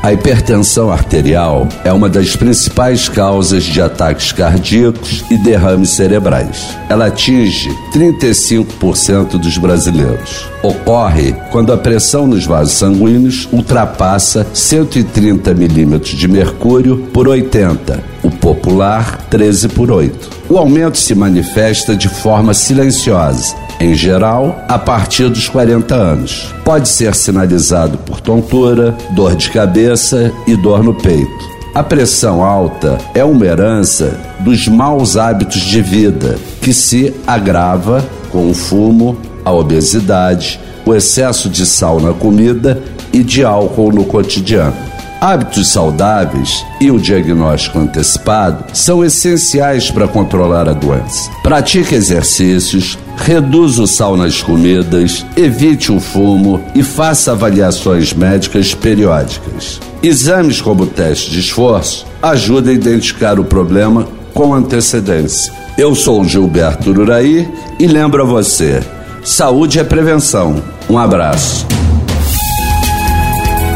A hipertensão arterial é uma das principais causas de ataques cardíacos e derrames cerebrais. Ela atinge 35% dos brasileiros. Ocorre quando a pressão nos vasos sanguíneos ultrapassa 130 milímetros de mercúrio por 80, o popular 13 por 8. O aumento se manifesta de forma silenciosa em geral, a partir dos 40 anos. Pode ser sinalizado por tontura, dor de cabeça e dor no peito. A pressão alta é uma herança dos maus hábitos de vida que se agrava com o fumo, a obesidade, o excesso de sal na comida e de álcool no cotidiano. Hábitos saudáveis e o diagnóstico antecipado são essenciais para controlar a doença. Pratique exercícios, reduza o sal nas comidas, evite o fumo e faça avaliações médicas periódicas. Exames como teste de esforço ajudam a identificar o problema com antecedência. Eu sou Gilberto Uraí e lembro a você: saúde é prevenção. Um abraço.